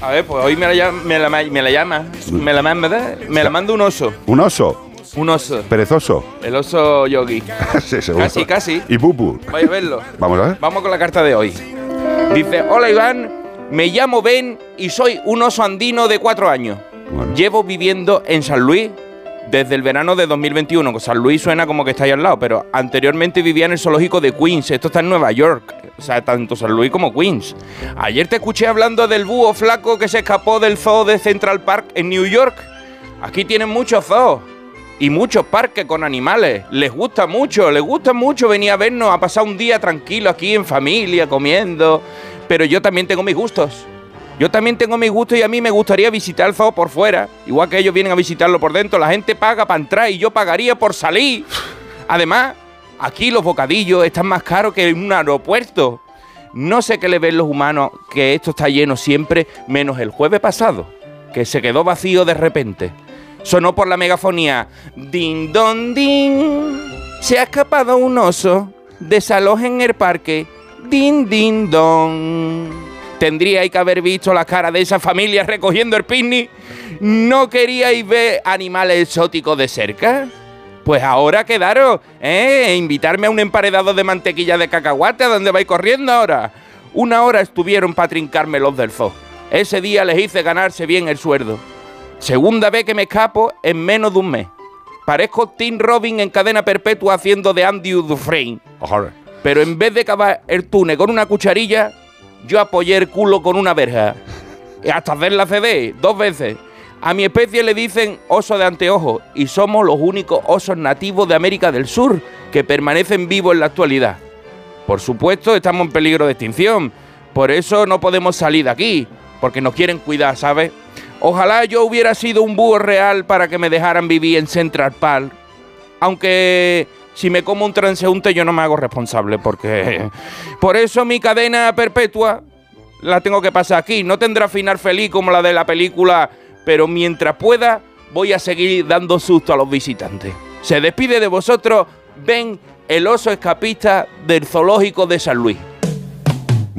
A ver, pues hoy me la, llama, me la, me la llama, me la manda, me la manda un oso. ¿Un oso? Un oso. ¿Perezoso? El oso yogi. sí, seguro. Casi, casi. ¿Y Pupu? Vaya a verlo. Vamos a ver. Vamos con la carta de hoy. Dice, hola Iván, me llamo Ben y soy un oso andino de cuatro años. Bueno. Llevo viviendo en San Luis desde el verano de 2021. San Luis suena como que está ahí al lado, pero anteriormente vivía en el zoológico de Queens. Esto está en Nueva York. O sea, tanto San Luis como Queens. Ayer te escuché hablando del búho flaco que se escapó del zoo de Central Park en New York. Aquí tienen muchos zoos y muchos parques con animales. Les gusta mucho, les gusta mucho venir a vernos, a pasar un día tranquilo aquí en familia, comiendo. Pero yo también tengo mis gustos. Yo también tengo mis gustos y a mí me gustaría visitar el zoo por fuera. Igual que ellos vienen a visitarlo por dentro. La gente paga para entrar y yo pagaría por salir. Además, aquí los bocadillos están más caros que en un aeropuerto. No sé qué le ven los humanos que esto está lleno siempre, menos el jueves pasado, que se quedó vacío de repente. Sonó por la megafonía. Din don din. Se ha escapado un oso. Desalojen el parque. Din din don. Tendríais que haber visto la cara de esa familia recogiendo el picnic. ¿No queríais ver animales exóticos de cerca? Pues ahora quedaros, ¿eh? Invitarme a un emparedado de mantequilla de cacahuate a donde vais corriendo ahora. Una hora estuvieron para trincarme los del zoo. Ese día les hice ganarse bien el sueldo. Segunda vez que me escapo en menos de un mes. Parezco Tim Robin en cadena perpetua haciendo de Andy Dufresne. Pero en vez de cavar el túnel con una cucharilla, yo apoyé el culo con una verja. Y hasta hacerla CD dos veces. A mi especie le dicen oso de anteojos y somos los únicos osos nativos de América del Sur que permanecen vivos en la actualidad. Por supuesto, estamos en peligro de extinción. Por eso no podemos salir de aquí, porque nos quieren cuidar, ¿sabes? Ojalá yo hubiera sido un búho real para que me dejaran vivir en Central Park. Aunque si me como un transeúnte yo no me hago responsable, porque... Por eso mi cadena perpetua la tengo que pasar aquí. No tendrá final feliz como la de la película, pero mientras pueda voy a seguir dando susto a los visitantes. Se despide de vosotros, ven el oso escapista del zoológico de San Luis.